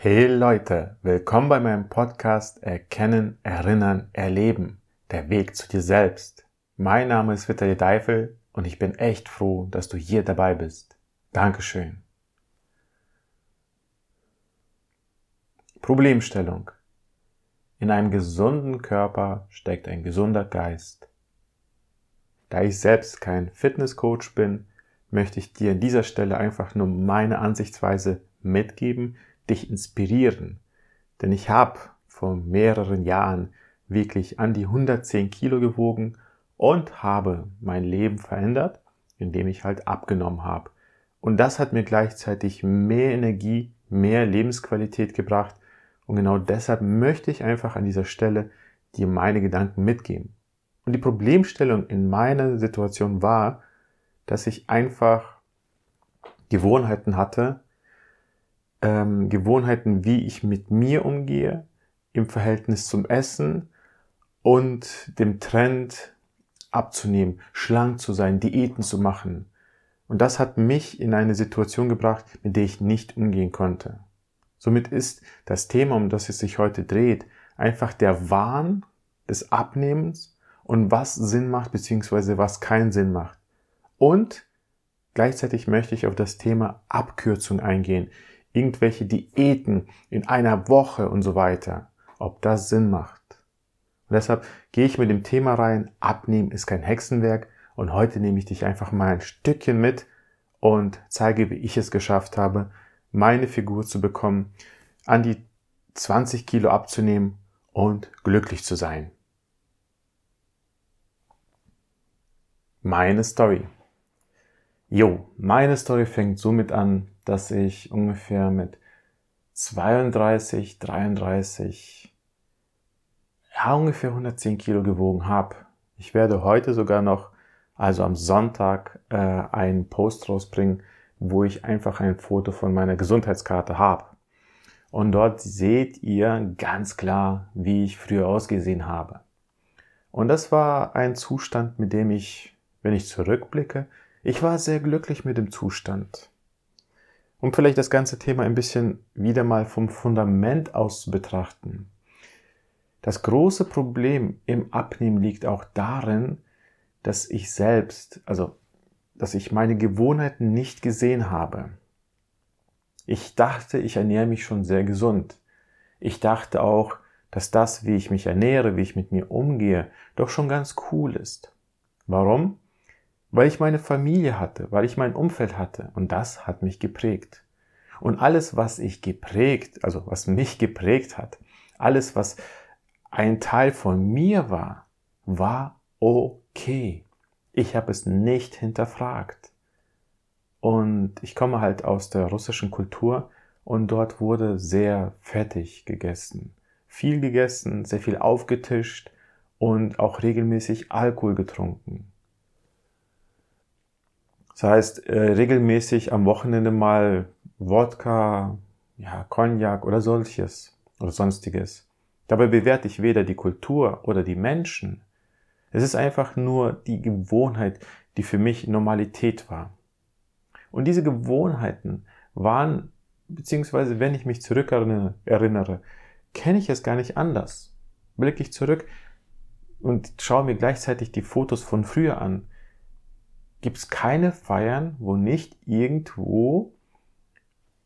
Hey Leute, willkommen bei meinem Podcast Erkennen, Erinnern, Erleben. Der Weg zu dir selbst. Mein Name ist Vitali Deifel und ich bin echt froh, dass du hier dabei bist. Dankeschön. Problemstellung. In einem gesunden Körper steckt ein gesunder Geist. Da ich selbst kein Fitnesscoach bin, möchte ich dir an dieser Stelle einfach nur meine Ansichtsweise mitgeben, dich inspirieren. Denn ich habe vor mehreren Jahren wirklich an die 110 Kilo gewogen und habe mein Leben verändert, indem ich halt abgenommen habe. Und das hat mir gleichzeitig mehr Energie, mehr Lebensqualität gebracht. Und genau deshalb möchte ich einfach an dieser Stelle dir meine Gedanken mitgeben. Und die Problemstellung in meiner Situation war, dass ich einfach Gewohnheiten hatte, ähm, Gewohnheiten, wie ich mit mir umgehe, im Verhältnis zum Essen und dem Trend abzunehmen, schlank zu sein, Diäten zu machen. Und das hat mich in eine Situation gebracht, mit der ich nicht umgehen konnte. Somit ist das Thema, um das es sich heute dreht, einfach der Wahn des Abnehmens und was Sinn macht bzw. was keinen Sinn macht. Und gleichzeitig möchte ich auf das Thema Abkürzung eingehen irgendwelche Diäten in einer Woche und so weiter, ob das Sinn macht. Und deshalb gehe ich mit dem Thema rein, abnehmen ist kein Hexenwerk und heute nehme ich dich einfach mal ein Stückchen mit und zeige, wie ich es geschafft habe, meine Figur zu bekommen, an die 20 Kilo abzunehmen und glücklich zu sein. Meine Story. Jo, meine Story fängt somit an, dass ich ungefähr mit 32, 33, ja, ungefähr 110 Kilo gewogen habe. Ich werde heute sogar noch, also am Sonntag, äh, einen Post rausbringen, wo ich einfach ein Foto von meiner Gesundheitskarte habe. Und dort seht ihr ganz klar, wie ich früher ausgesehen habe. Und das war ein Zustand, mit dem ich, wenn ich zurückblicke, ich war sehr glücklich mit dem Zustand. Um vielleicht das ganze Thema ein bisschen wieder mal vom Fundament aus zu betrachten. Das große Problem im Abnehmen liegt auch darin, dass ich selbst, also dass ich meine Gewohnheiten nicht gesehen habe. Ich dachte, ich ernähre mich schon sehr gesund. Ich dachte auch, dass das, wie ich mich ernähre, wie ich mit mir umgehe, doch schon ganz cool ist. Warum? Weil ich meine Familie hatte, weil ich mein Umfeld hatte und das hat mich geprägt. Und alles, was ich geprägt, also was mich geprägt hat, alles, was ein Teil von mir war, war okay. Ich habe es nicht hinterfragt. Und ich komme halt aus der russischen Kultur und dort wurde sehr fettig gegessen. Viel gegessen, sehr viel aufgetischt und auch regelmäßig Alkohol getrunken. Das heißt, äh, regelmäßig am Wochenende mal Wodka, ja, Cognac oder solches oder sonstiges. Dabei bewerte ich weder die Kultur oder die Menschen. Es ist einfach nur die Gewohnheit, die für mich Normalität war. Und diese Gewohnheiten waren, beziehungsweise wenn ich mich zurückerinnere, erinnere, kenne ich es gar nicht anders. Blicke ich zurück und schaue mir gleichzeitig die Fotos von früher an, gibt es keine Feiern, wo nicht irgendwo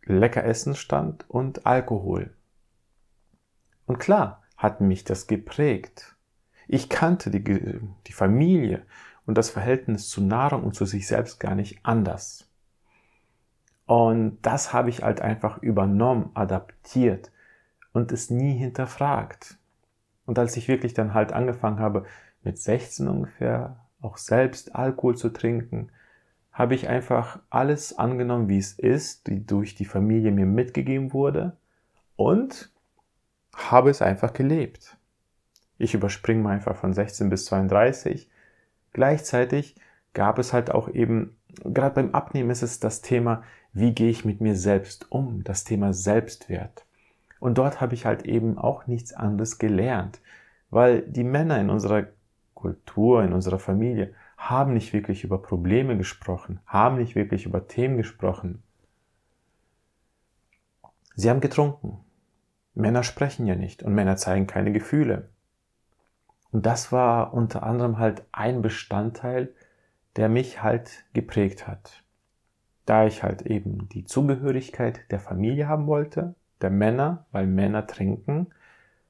lecker Essen stand und Alkohol. Und klar hat mich das geprägt. Ich kannte die, die Familie und das Verhältnis zu Nahrung und zu sich selbst gar nicht anders. Und das habe ich halt einfach übernommen, adaptiert und es nie hinterfragt. Und als ich wirklich dann halt angefangen habe, mit 16 ungefähr auch selbst Alkohol zu trinken, habe ich einfach alles angenommen, wie es ist, die durch die Familie mir mitgegeben wurde und habe es einfach gelebt. Ich überspringe mal einfach von 16 bis 32. Gleichzeitig gab es halt auch eben, gerade beim Abnehmen ist es das Thema, wie gehe ich mit mir selbst um, das Thema Selbstwert. Und dort habe ich halt eben auch nichts anderes gelernt, weil die Männer in unserer Kultur, in unserer Familie, haben nicht wirklich über Probleme gesprochen, haben nicht wirklich über Themen gesprochen. Sie haben getrunken. Männer sprechen ja nicht und Männer zeigen keine Gefühle. Und das war unter anderem halt ein Bestandteil, der mich halt geprägt hat. Da ich halt eben die Zugehörigkeit der Familie haben wollte, der Männer, weil Männer trinken,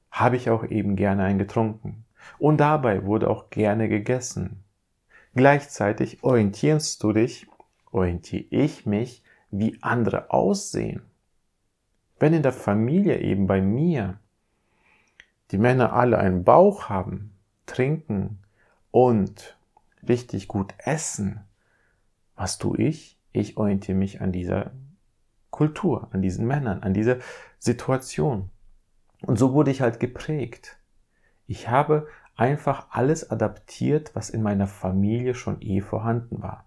habe ich auch eben gerne einen getrunken. Und dabei wurde auch gerne gegessen. Gleichzeitig orientierst du dich, orientiere ich mich, wie andere aussehen. Wenn in der Familie eben bei mir die Männer alle einen Bauch haben, trinken und richtig gut essen, was tue ich? Ich orientiere mich an dieser Kultur, an diesen Männern, an dieser Situation. Und so wurde ich halt geprägt. Ich habe einfach alles adaptiert, was in meiner Familie schon eh vorhanden war.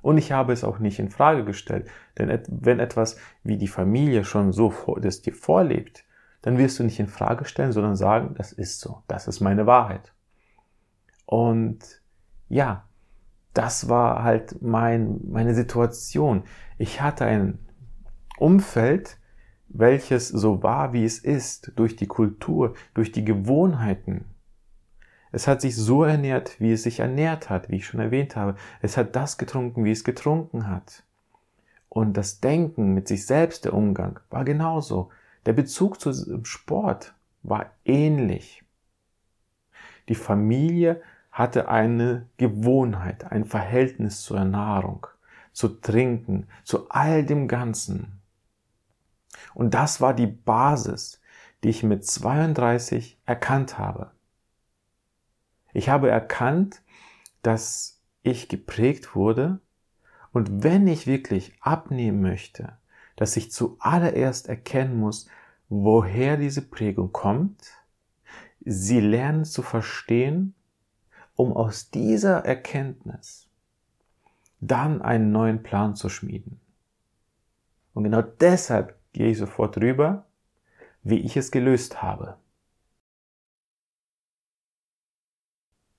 Und ich habe es auch nicht in Frage gestellt, denn wenn etwas wie die Familie schon so das dir vorlebt, dann wirst du nicht in Frage stellen, sondern sagen, das ist so, das ist meine Wahrheit. Und ja, das war halt mein, meine Situation. Ich hatte ein Umfeld, welches so war, wie es ist, durch die Kultur, durch die Gewohnheiten. Es hat sich so ernährt, wie es sich ernährt hat, wie ich schon erwähnt habe. Es hat das getrunken, wie es getrunken hat. Und das Denken mit sich selbst, der Umgang, war genauso. Der Bezug zum Sport war ähnlich. Die Familie hatte eine Gewohnheit, ein Verhältnis zur Nahrung, zu Trinken, zu all dem Ganzen. Und das war die Basis, die ich mit 32 erkannt habe. Ich habe erkannt, dass ich geprägt wurde und wenn ich wirklich abnehmen möchte, dass ich zuallererst erkennen muss, woher diese Prägung kommt, sie lernen zu verstehen um aus dieser Erkenntnis dann einen neuen Plan zu schmieden. Und genau deshalb gehe ich sofort rüber, wie ich es gelöst habe.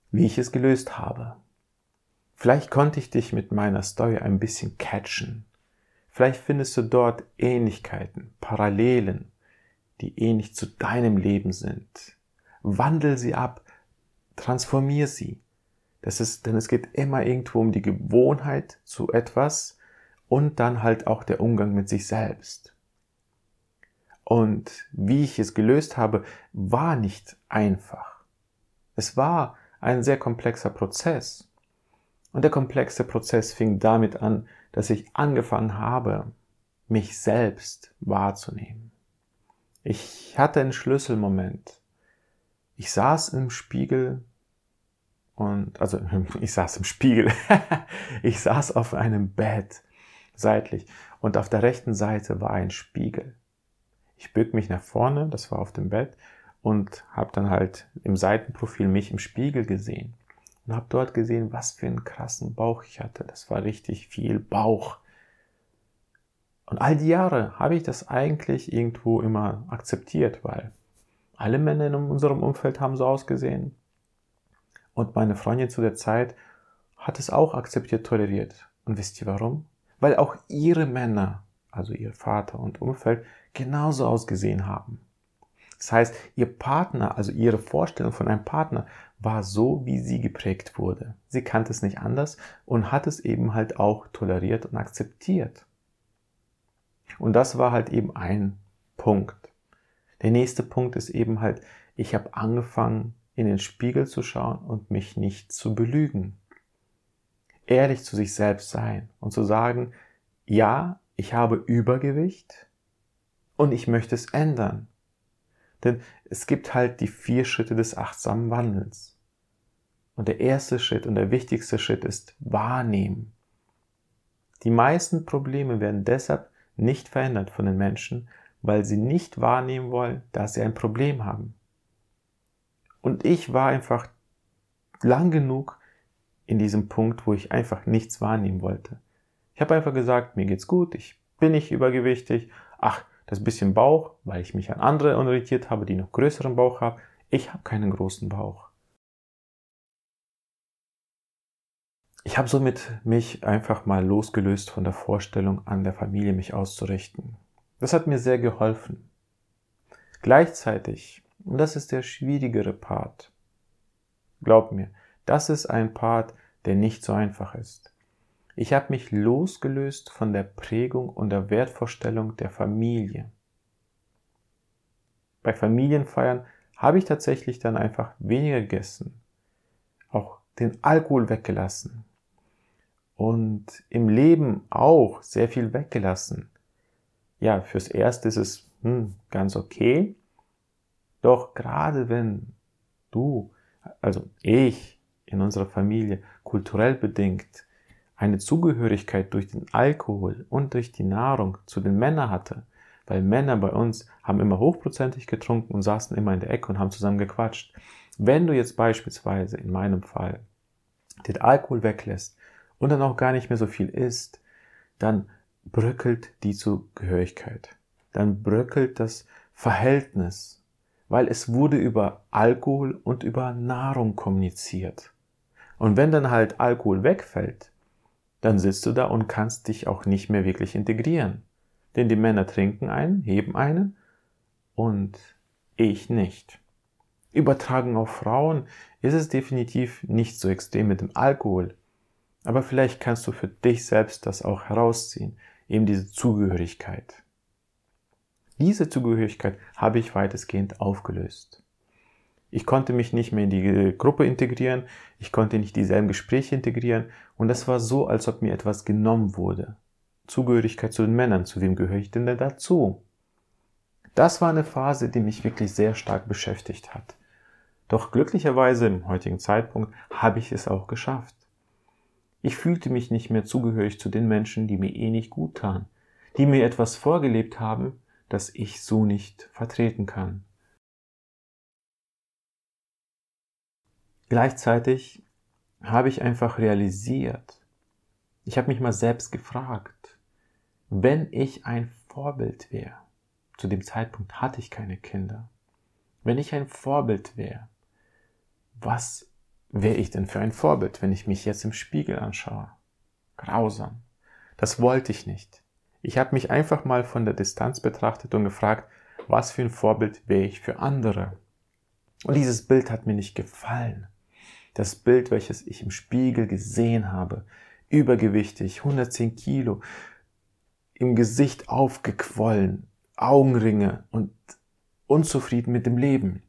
Wie ich es gelöst habe. Vielleicht konnte ich dich mit meiner Story ein bisschen catchen. Vielleicht findest du dort Ähnlichkeiten, Parallelen, die ähnlich zu deinem Leben sind. Wandel sie ab, transformier sie. Das ist, denn es geht immer irgendwo um die Gewohnheit zu etwas und dann halt auch der Umgang mit sich selbst. Und wie ich es gelöst habe, war nicht einfach. Es war ein sehr komplexer Prozess. Und der komplexe Prozess fing damit an, dass ich angefangen habe, mich selbst wahrzunehmen. Ich hatte einen Schlüsselmoment. Ich saß im Spiegel und also ich saß im Spiegel. ich saß auf einem Bett seitlich und auf der rechten Seite war ein Spiegel. Ich bück mich nach vorne, das war auf dem Bett und habe dann halt im Seitenprofil mich im Spiegel gesehen und habe dort gesehen, was für einen krassen Bauch ich hatte. Das war richtig viel Bauch. Und all die Jahre habe ich das eigentlich irgendwo immer akzeptiert, weil alle Männer in unserem Umfeld haben so ausgesehen. Und meine Freundin zu der Zeit hat es auch akzeptiert, toleriert. Und wisst ihr warum? Weil auch ihre Männer, also ihr Vater und Umfeld, genauso ausgesehen haben. Das heißt, ihr Partner, also ihre Vorstellung von einem Partner, war so, wie sie geprägt wurde. Sie kannte es nicht anders und hat es eben halt auch toleriert und akzeptiert. Und das war halt eben ein Punkt. Der nächste Punkt ist eben halt, ich habe angefangen, in den Spiegel zu schauen und mich nicht zu belügen. Ehrlich zu sich selbst sein und zu sagen, ja, ich habe Übergewicht und ich möchte es ändern. Denn es gibt halt die vier Schritte des achtsamen Wandels. Und der erste Schritt und der wichtigste Schritt ist wahrnehmen. Die meisten Probleme werden deshalb nicht verändert von den Menschen, weil sie nicht wahrnehmen wollen, dass sie ein Problem haben. Und ich war einfach lang genug in diesem Punkt, wo ich einfach nichts wahrnehmen wollte. Ich habe einfach gesagt, mir geht's gut, ich bin nicht übergewichtig. Ach, das bisschen Bauch, weil ich mich an andere orientiert habe, die noch größeren Bauch haben. Ich habe keinen großen Bauch. Ich habe somit mich einfach mal losgelöst von der Vorstellung, an der Familie mich auszurichten. Das hat mir sehr geholfen. Gleichzeitig, und das ist der schwierigere Part, glaub mir, das ist ein Part, der nicht so einfach ist. Ich habe mich losgelöst von der Prägung und der Wertvorstellung der Familie. Bei Familienfeiern habe ich tatsächlich dann einfach weniger gegessen, auch den Alkohol weggelassen und im Leben auch sehr viel weggelassen. Ja, fürs Erste ist es hm, ganz okay, doch gerade wenn du, also ich in unserer Familie kulturell bedingt eine Zugehörigkeit durch den Alkohol und durch die Nahrung zu den Männern hatte, weil Männer bei uns haben immer hochprozentig getrunken und saßen immer in der Ecke und haben zusammen gequatscht. Wenn du jetzt beispielsweise in meinem Fall den Alkohol weglässt und dann auch gar nicht mehr so viel isst, dann bröckelt die Zugehörigkeit. Dann bröckelt das Verhältnis, weil es wurde über Alkohol und über Nahrung kommuniziert. Und wenn dann halt Alkohol wegfällt, dann sitzt du da und kannst dich auch nicht mehr wirklich integrieren. Denn die Männer trinken einen, heben einen und ich nicht. Übertragen auf Frauen ist es definitiv nicht so extrem mit dem Alkohol. Aber vielleicht kannst du für dich selbst das auch herausziehen, eben diese Zugehörigkeit. Diese Zugehörigkeit habe ich weitestgehend aufgelöst. Ich konnte mich nicht mehr in die Gruppe integrieren, ich konnte nicht dieselben Gespräche integrieren und es war so, als ob mir etwas genommen wurde. Zugehörigkeit zu den Männern, zu wem gehöre ich denn da dazu? Das war eine Phase, die mich wirklich sehr stark beschäftigt hat. Doch glücklicherweise im heutigen Zeitpunkt habe ich es auch geschafft. Ich fühlte mich nicht mehr zugehörig zu den Menschen, die mir eh nicht gut taten, die mir etwas vorgelebt haben, das ich so nicht vertreten kann. Gleichzeitig habe ich einfach realisiert, ich habe mich mal selbst gefragt, wenn ich ein Vorbild wäre, zu dem Zeitpunkt hatte ich keine Kinder, wenn ich ein Vorbild wäre, was wäre ich denn für ein Vorbild, wenn ich mich jetzt im Spiegel anschaue? Grausam. Das wollte ich nicht. Ich habe mich einfach mal von der Distanz betrachtet und gefragt, was für ein Vorbild wäre ich für andere? Und dieses Bild hat mir nicht gefallen das Bild, welches ich im Spiegel gesehen habe, übergewichtig, 110 Kilo, im Gesicht aufgequollen, Augenringe und unzufrieden mit dem Leben.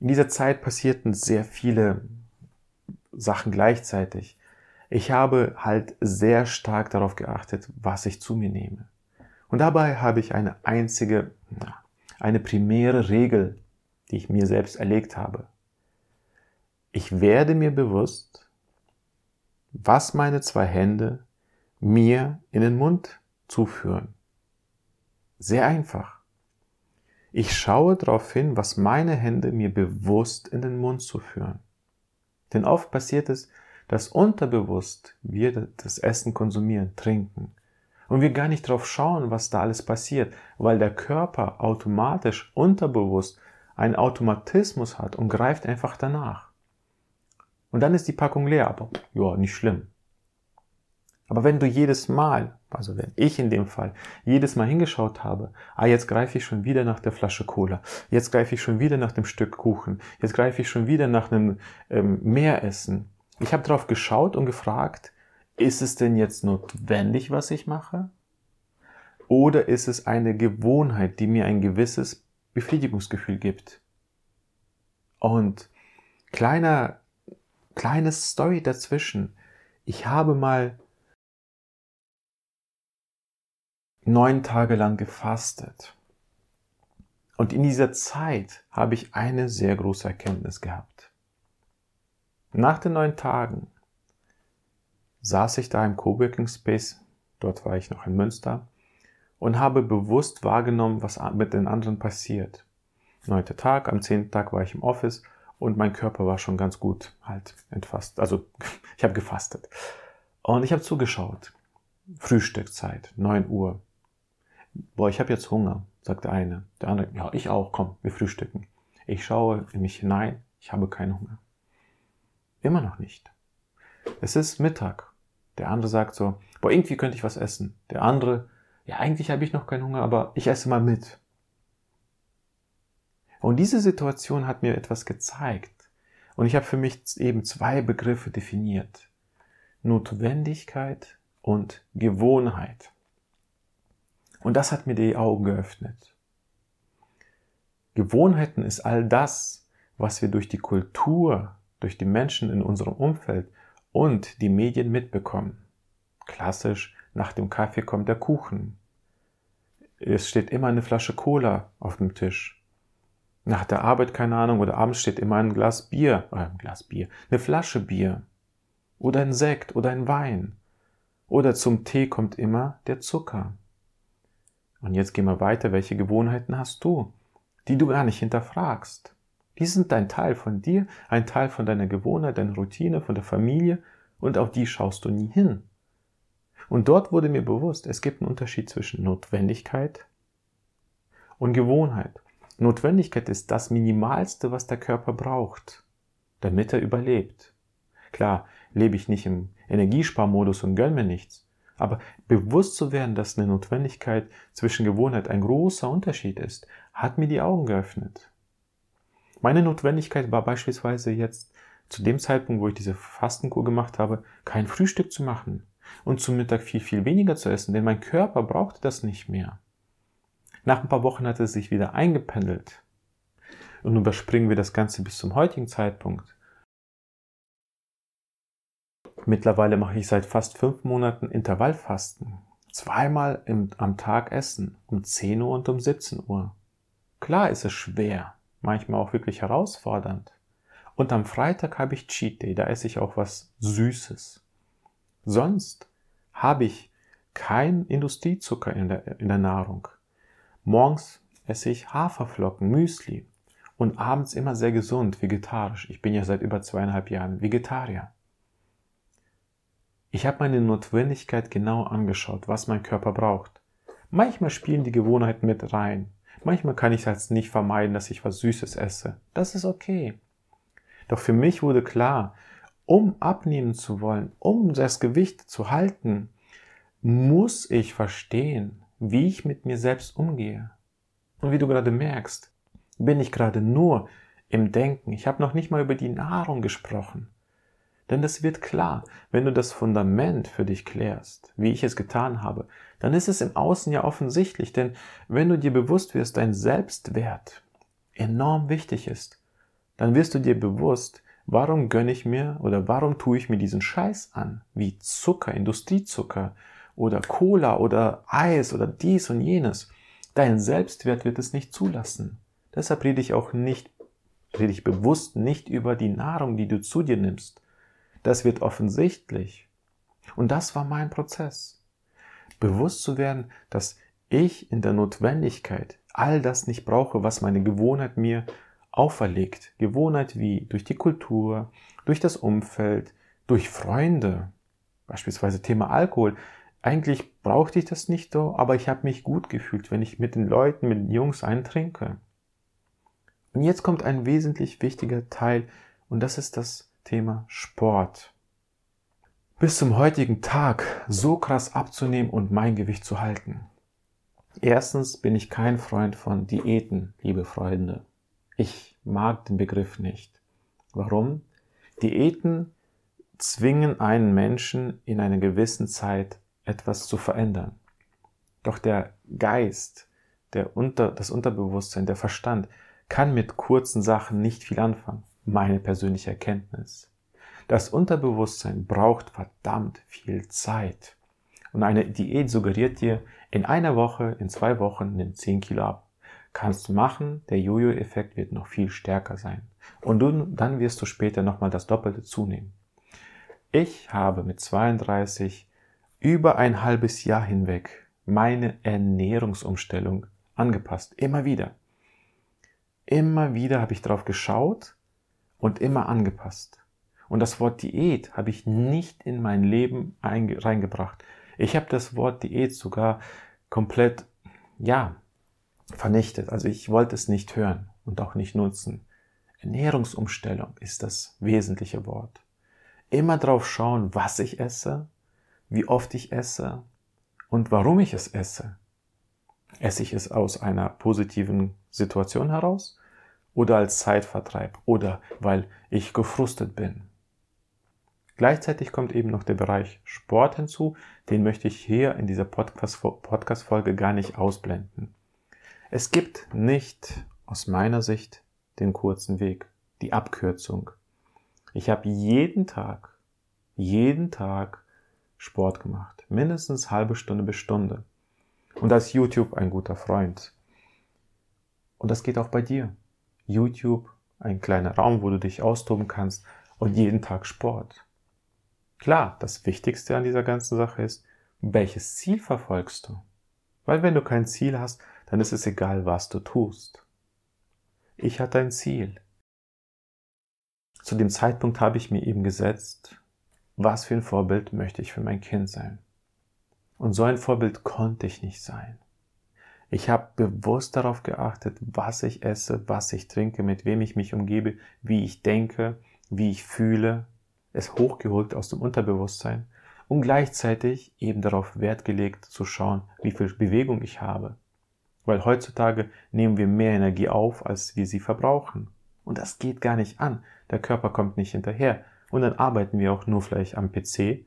In dieser Zeit passierten sehr viele Sachen gleichzeitig. Ich habe halt sehr stark darauf geachtet, was ich zu mir nehme. Und dabei habe ich eine einzige, eine primäre Regel, die ich mir selbst erlegt habe ich werde mir bewusst, was meine zwei Hände mir in den Mund zuführen. Sehr einfach. Ich schaue darauf hin, was meine Hände mir bewusst in den Mund zuführen. Denn oft passiert es, dass unterbewusst wir das Essen konsumieren, trinken. Und wir gar nicht darauf schauen, was da alles passiert, weil der Körper automatisch unterbewusst einen Automatismus hat und greift einfach danach. Und dann ist die Packung leer, aber ja, nicht schlimm. Aber wenn du jedes Mal, also wenn ich in dem Fall, jedes Mal hingeschaut habe, ah, jetzt greife ich schon wieder nach der Flasche Cola, jetzt greife ich schon wieder nach dem Stück Kuchen, jetzt greife ich schon wieder nach einem ähm, Meeressen. Ich habe darauf geschaut und gefragt, ist es denn jetzt notwendig, was ich mache? Oder ist es eine Gewohnheit, die mir ein gewisses Befriedigungsgefühl gibt? Und kleiner kleine Story dazwischen. Ich habe mal neun Tage lang gefastet. Und in dieser Zeit habe ich eine sehr große Erkenntnis gehabt. Nach den neun Tagen saß ich da im Coworking Space, dort war ich noch in Münster, und habe bewusst wahrgenommen, was mit den anderen passiert. Neunter Tag, am zehnten Tag war ich im Office und mein Körper war schon ganz gut halt entfasst. Also ich habe gefastet. Und ich habe zugeschaut. Frühstückzeit, 9 Uhr. Boah, ich habe jetzt Hunger, sagt der eine. Der andere, ja, ich auch, komm, wir frühstücken. Ich schaue in mich hinein, ich habe keinen Hunger. Immer noch nicht. Es ist Mittag. Der andere sagt so, boah, irgendwie könnte ich was essen. Der andere, Ja, eigentlich habe ich noch keinen Hunger, aber ich esse mal mit. Und diese Situation hat mir etwas gezeigt. Und ich habe für mich eben zwei Begriffe definiert. Notwendigkeit und Gewohnheit. Und das hat mir die Augen geöffnet. Gewohnheiten ist all das, was wir durch die Kultur, durch die Menschen in unserem Umfeld und die Medien mitbekommen. Klassisch, nach dem Kaffee kommt der Kuchen. Es steht immer eine Flasche Cola auf dem Tisch. Nach der Arbeit, keine Ahnung, oder abends steht immer ein Glas Bier, äh, ein Glas Bier, eine Flasche Bier. Oder ein Sekt oder ein Wein. Oder zum Tee kommt immer der Zucker. Und jetzt gehen wir weiter. Welche Gewohnheiten hast du, die du gar nicht hinterfragst? Die sind ein Teil von dir, ein Teil von deiner Gewohnheit, deiner Routine, von der Familie und auf die schaust du nie hin. Und dort wurde mir bewusst, es gibt einen Unterschied zwischen Notwendigkeit und Gewohnheit. Notwendigkeit ist das Minimalste, was der Körper braucht, damit er überlebt. Klar, lebe ich nicht im Energiesparmodus und gönn mir nichts. Aber bewusst zu werden, dass eine Notwendigkeit zwischen Gewohnheit ein großer Unterschied ist, hat mir die Augen geöffnet. Meine Notwendigkeit war beispielsweise jetzt zu dem Zeitpunkt, wo ich diese Fastenkur gemacht habe, kein Frühstück zu machen und zum Mittag viel, viel weniger zu essen, denn mein Körper brauchte das nicht mehr. Nach ein paar Wochen hat es sich wieder eingependelt. Und überspringen wir das Ganze bis zum heutigen Zeitpunkt. Mittlerweile mache ich seit fast fünf Monaten Intervallfasten. Zweimal im, am Tag essen, um 10 Uhr und um 17 Uhr. Klar ist es schwer, manchmal auch wirklich herausfordernd. Und am Freitag habe ich Cheat Day, da esse ich auch was Süßes. Sonst habe ich kein Industriezucker in der, in der Nahrung. Morgens esse ich Haferflocken, Müsli und abends immer sehr gesund, vegetarisch. Ich bin ja seit über zweieinhalb Jahren Vegetarier. Ich habe meine Notwendigkeit genau angeschaut, was mein Körper braucht. Manchmal spielen die Gewohnheiten mit rein. Manchmal kann ich es nicht vermeiden, dass ich was Süßes esse. Das ist okay. Doch für mich wurde klar, um abnehmen zu wollen, um das Gewicht zu halten, muss ich verstehen, wie ich mit mir selbst umgehe. Und wie du gerade merkst, bin ich gerade nur im Denken. Ich habe noch nicht mal über die Nahrung gesprochen. Denn das wird klar, wenn du das Fundament für dich klärst, wie ich es getan habe, dann ist es im Außen ja offensichtlich, denn wenn du dir bewusst wirst, dein Selbstwert enorm wichtig ist, dann wirst du dir bewusst, warum gönne ich mir oder warum tue ich mir diesen Scheiß an, wie Zucker, Industriezucker oder Cola oder Eis oder dies und jenes. Dein Selbstwert wird es nicht zulassen. Deshalb rede ich auch nicht, rede ich bewusst nicht über die Nahrung, die du zu dir nimmst, das wird offensichtlich. Und das war mein Prozess. Bewusst zu werden, dass ich in der Notwendigkeit all das nicht brauche, was meine Gewohnheit mir auferlegt. Gewohnheit wie durch die Kultur, durch das Umfeld, durch Freunde. Beispielsweise Thema Alkohol. Eigentlich brauchte ich das nicht so, aber ich habe mich gut gefühlt, wenn ich mit den Leuten, mit den Jungs eintrinke. Und jetzt kommt ein wesentlich wichtiger Teil und das ist das Thema Sport. Bis zum heutigen Tag so krass abzunehmen und mein Gewicht zu halten. Erstens bin ich kein Freund von Diäten, liebe Freunde. Ich mag den Begriff nicht. Warum? Diäten zwingen einen Menschen in einer gewissen Zeit etwas zu verändern. Doch der Geist, der Unter, das Unterbewusstsein, der Verstand kann mit kurzen Sachen nicht viel anfangen meine persönliche Erkenntnis. Das Unterbewusstsein braucht verdammt viel Zeit. Und eine Diät suggeriert dir, in einer Woche, in zwei Wochen nimm 10 Kilo ab. Kannst du machen, der Jojo-Effekt wird noch viel stärker sein. Und du, dann wirst du später nochmal das Doppelte zunehmen. Ich habe mit 32 über ein halbes Jahr hinweg meine Ernährungsumstellung angepasst. Immer wieder. Immer wieder habe ich darauf geschaut, und immer angepasst. Und das Wort Diät habe ich nicht in mein Leben reingebracht. Ich habe das Wort Diät sogar komplett, ja, vernichtet. Also ich wollte es nicht hören und auch nicht nutzen. Ernährungsumstellung ist das wesentliche Wort. Immer drauf schauen, was ich esse, wie oft ich esse und warum ich es esse. Esse ich es aus einer positiven Situation heraus oder als Zeitvertreib oder weil ich gefrustet bin. Gleichzeitig kommt eben noch der Bereich Sport hinzu, den möchte ich hier in dieser Podcast-Folge gar nicht ausblenden. Es gibt nicht aus meiner Sicht den kurzen Weg, die Abkürzung. Ich habe jeden Tag, jeden Tag Sport gemacht. Mindestens halbe Stunde bis Stunde. Und da ist YouTube ein guter Freund. Und das geht auch bei dir. YouTube, ein kleiner Raum, wo du dich austoben kannst und jeden Tag Sport. Klar, das Wichtigste an dieser ganzen Sache ist, welches Ziel verfolgst du? Weil wenn du kein Ziel hast, dann ist es egal, was du tust. Ich hatte ein Ziel. Zu dem Zeitpunkt habe ich mir eben gesetzt, was für ein Vorbild möchte ich für mein Kind sein. Und so ein Vorbild konnte ich nicht sein. Ich habe bewusst darauf geachtet, was ich esse, was ich trinke, mit wem ich mich umgebe, wie ich denke, wie ich fühle, es hochgeholt aus dem Unterbewusstsein und gleichzeitig eben darauf Wert gelegt zu schauen, wie viel Bewegung ich habe. Weil heutzutage nehmen wir mehr Energie auf, als wir sie verbrauchen. Und das geht gar nicht an. Der Körper kommt nicht hinterher. Und dann arbeiten wir auch nur vielleicht am PC.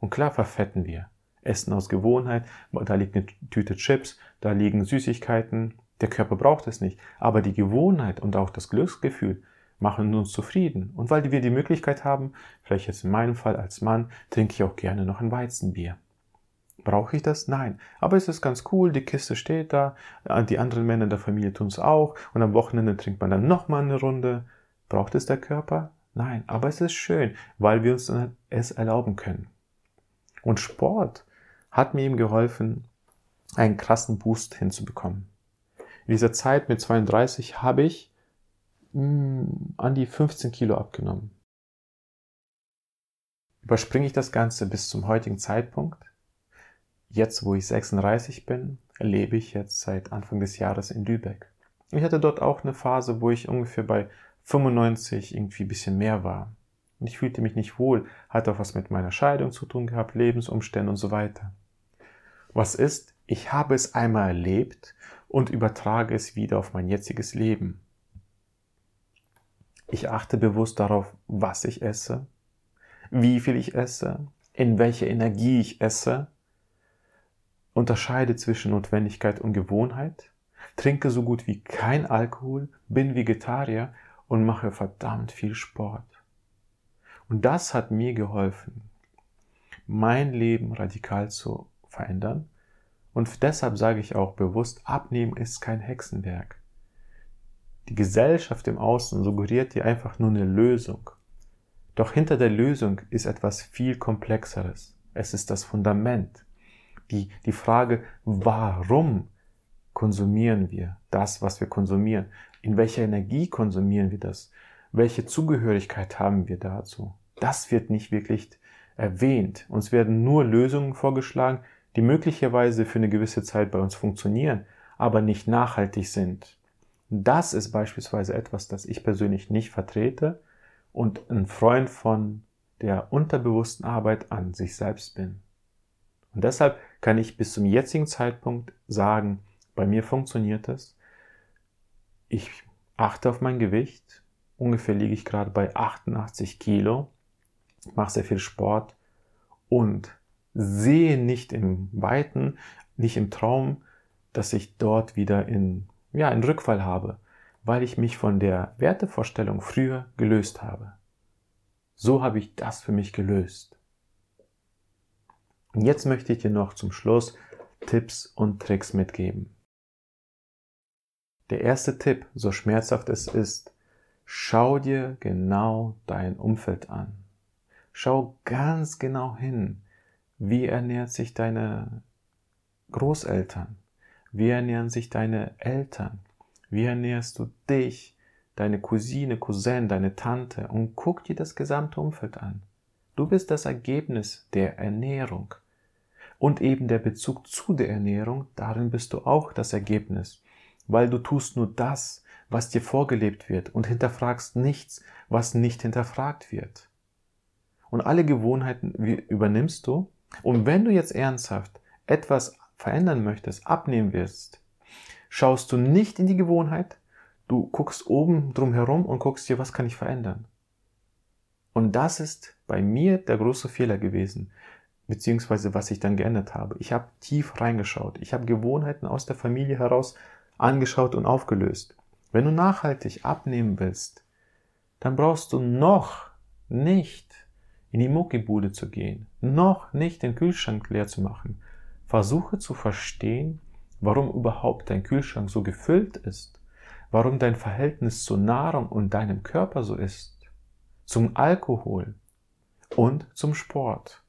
Und klar verfetten wir. Essen aus Gewohnheit, da liegt eine Tüte Chips, da liegen Süßigkeiten. Der Körper braucht es nicht. Aber die Gewohnheit und auch das Glücksgefühl machen uns zufrieden. Und weil wir die Möglichkeit haben, vielleicht jetzt in meinem Fall als Mann, trinke ich auch gerne noch ein Weizenbier. Brauche ich das? Nein. Aber es ist ganz cool, die Kiste steht da, die anderen Männer der Familie tun es auch und am Wochenende trinkt man dann nochmal eine Runde. Braucht es der Körper? Nein. Aber es ist schön, weil wir uns es erlauben können. Und Sport hat mir eben geholfen, einen krassen Boost hinzubekommen. In dieser Zeit mit 32 habe ich mh, hm, an die 15 Kilo abgenommen. Überspringe ich das Ganze bis zum heutigen Zeitpunkt. Jetzt, wo ich 36 bin, lebe ich jetzt seit Anfang des Jahres in Lübeck. Ich hatte dort auch eine Phase, wo ich ungefähr bei 95 irgendwie ein bisschen mehr war. Und ich fühlte mich nicht wohl, hatte auch was mit meiner Scheidung zu tun gehabt, Lebensumstände und so weiter. Was ist? Ich habe es einmal erlebt und übertrage es wieder auf mein jetziges Leben. Ich achte bewusst darauf, was ich esse, wie viel ich esse, in welcher Energie ich esse, unterscheide zwischen Notwendigkeit und Gewohnheit, trinke so gut wie kein Alkohol, bin Vegetarier und mache verdammt viel Sport. Und das hat mir geholfen, mein Leben radikal zu verändern. Und deshalb sage ich auch bewusst, abnehmen ist kein Hexenwerk. Die Gesellschaft im Außen suggeriert dir einfach nur eine Lösung. Doch hinter der Lösung ist etwas viel Komplexeres. Es ist das Fundament. Die, die Frage, warum konsumieren wir das, was wir konsumieren? In welcher Energie konsumieren wir das? Welche Zugehörigkeit haben wir dazu? Das wird nicht wirklich erwähnt. Uns werden nur Lösungen vorgeschlagen, die möglicherweise für eine gewisse Zeit bei uns funktionieren, aber nicht nachhaltig sind. Das ist beispielsweise etwas, das ich persönlich nicht vertrete und ein Freund von der unterbewussten Arbeit an sich selbst bin. Und deshalb kann ich bis zum jetzigen Zeitpunkt sagen, bei mir funktioniert es. Ich achte auf mein Gewicht. Ungefähr liege ich gerade bei 88 Kilo. Mache sehr viel Sport und sehe nicht im Weiten, nicht im Traum, dass ich dort wieder in ja, einen Rückfall habe, weil ich mich von der Wertevorstellung früher gelöst habe. So habe ich das für mich gelöst. Und jetzt möchte ich dir noch zum Schluss Tipps und Tricks mitgeben. Der erste Tipp, so schmerzhaft es ist, schau dir genau dein Umfeld an. Schau ganz genau hin, wie ernährt sich deine Großeltern, wie ernähren sich deine Eltern? Wie ernährst du dich, deine Cousine, Cousin, deine Tante? Und guck dir das gesamte Umfeld an. Du bist das Ergebnis der Ernährung. Und eben der Bezug zu der Ernährung, darin bist du auch das Ergebnis. Weil du tust nur das, was dir vorgelebt wird und hinterfragst nichts, was nicht hinterfragt wird. Und alle Gewohnheiten übernimmst du. Und wenn du jetzt ernsthaft etwas verändern möchtest, abnehmen wirst, schaust du nicht in die Gewohnheit, du guckst oben drum herum und guckst dir, was kann ich verändern. Und das ist bei mir der große Fehler gewesen, beziehungsweise was ich dann geändert habe. Ich habe tief reingeschaut. Ich habe Gewohnheiten aus der Familie heraus angeschaut und aufgelöst. Wenn du nachhaltig abnehmen willst, dann brauchst du noch nicht in die Muckibude zu gehen, noch nicht den Kühlschrank leer zu machen. Versuche zu verstehen, warum überhaupt dein Kühlschrank so gefüllt ist, warum dein Verhältnis zur Nahrung und deinem Körper so ist, zum Alkohol und zum Sport.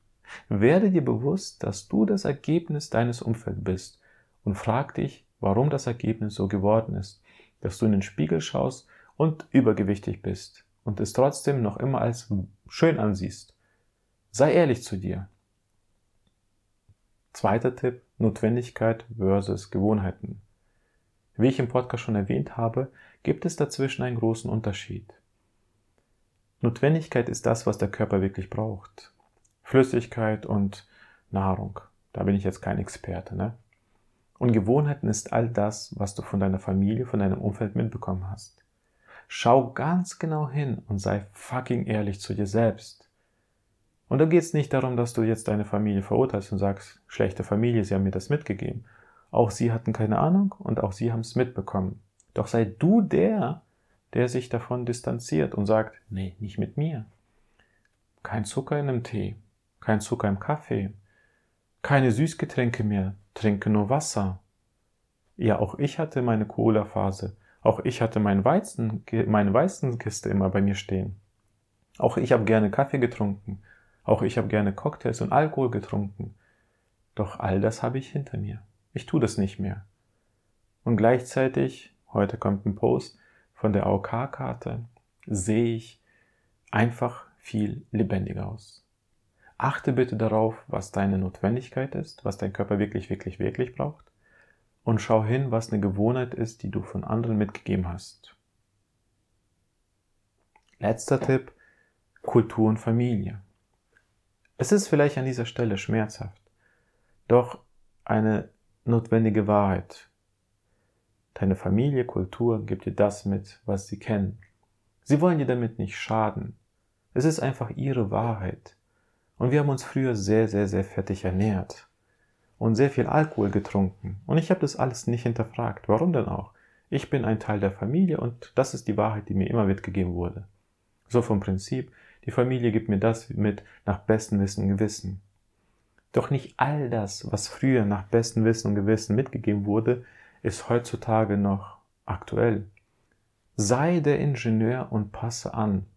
Werde dir bewusst, dass du das Ergebnis deines Umfelds bist und frag dich, warum das Ergebnis so geworden ist, dass du in den Spiegel schaust und übergewichtig bist und es trotzdem noch immer als schön ansiehst. Sei ehrlich zu dir. Zweiter Tipp, Notwendigkeit versus Gewohnheiten. Wie ich im Podcast schon erwähnt habe, gibt es dazwischen einen großen Unterschied. Notwendigkeit ist das, was der Körper wirklich braucht. Flüssigkeit und Nahrung. Da bin ich jetzt kein Experte, ne? Und Gewohnheiten ist all das, was du von deiner Familie, von deinem Umfeld mitbekommen hast. Schau ganz genau hin und sei fucking ehrlich zu dir selbst. Und da geht es nicht darum, dass du jetzt deine Familie verurteilst und sagst, schlechte Familie, sie haben mir das mitgegeben. Auch sie hatten keine Ahnung und auch sie haben es mitbekommen. Doch sei du der, der sich davon distanziert und sagt, nee, nicht mit mir. Kein Zucker in einem Tee, kein Zucker im Kaffee, keine Süßgetränke mehr, trinke nur Wasser. Ja, auch ich hatte meine Cola-Phase. Auch ich hatte mein Weizen, meine Weizenkiste immer bei mir stehen. Auch ich habe gerne Kaffee getrunken. Auch ich habe gerne Cocktails und Alkohol getrunken. Doch all das habe ich hinter mir. Ich tue das nicht mehr. Und gleichzeitig, heute kommt ein Post von der AOK-Karte, sehe ich einfach viel lebendiger aus. Achte bitte darauf, was deine Notwendigkeit ist, was dein Körper wirklich, wirklich, wirklich braucht. Und schau hin, was eine Gewohnheit ist, die du von anderen mitgegeben hast. Letzter Tipp, Kultur und Familie. Es ist vielleicht an dieser Stelle schmerzhaft, doch eine notwendige Wahrheit. Deine Familie, Kultur gibt dir das mit, was sie kennen. Sie wollen dir damit nicht schaden. Es ist einfach ihre Wahrheit. Und wir haben uns früher sehr, sehr, sehr fettig ernährt und sehr viel Alkohol getrunken. Und ich habe das alles nicht hinterfragt. Warum denn auch? Ich bin ein Teil der Familie und das ist die Wahrheit, die mir immer mitgegeben wurde. So vom Prinzip, die Familie gibt mir das mit nach bestem Wissen und Gewissen. Doch nicht all das, was früher nach bestem Wissen und Gewissen mitgegeben wurde, ist heutzutage noch aktuell. Sei der Ingenieur und passe an.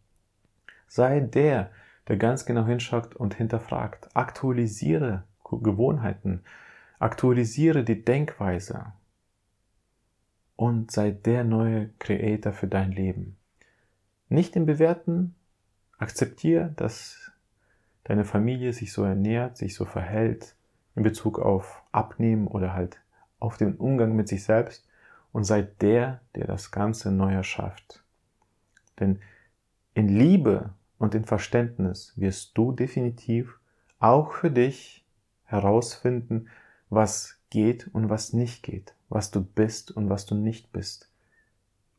Sei der, der ganz genau hinschaut und hinterfragt. Aktualisiere Gewohnheiten. Aktualisiere die Denkweise. Und sei der neue Creator für dein Leben. Nicht im Bewerten, Akzeptiere, dass deine Familie sich so ernährt, sich so verhält in Bezug auf Abnehmen oder halt auf den Umgang mit sich selbst und sei der, der das Ganze neu erschafft. Denn in Liebe und in Verständnis wirst du definitiv auch für dich herausfinden, was geht und was nicht geht, was du bist und was du nicht bist.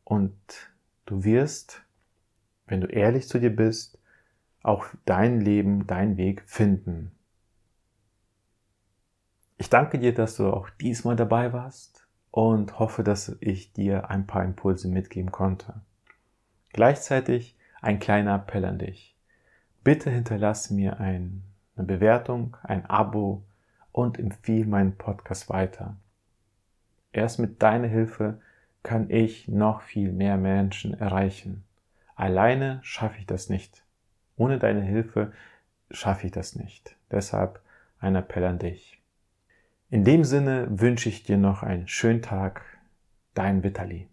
Und du wirst wenn du ehrlich zu dir bist, auch dein Leben, dein Weg finden. Ich danke dir, dass du auch diesmal dabei warst und hoffe, dass ich dir ein paar Impulse mitgeben konnte. Gleichzeitig ein kleiner Appell an dich. Bitte hinterlass mir eine Bewertung, ein Abo und empfehle meinen Podcast weiter. Erst mit deiner Hilfe kann ich noch viel mehr Menschen erreichen. Alleine schaffe ich das nicht. Ohne deine Hilfe schaffe ich das nicht. Deshalb ein Appell an dich. In dem Sinne wünsche ich dir noch einen schönen Tag. Dein Vitali.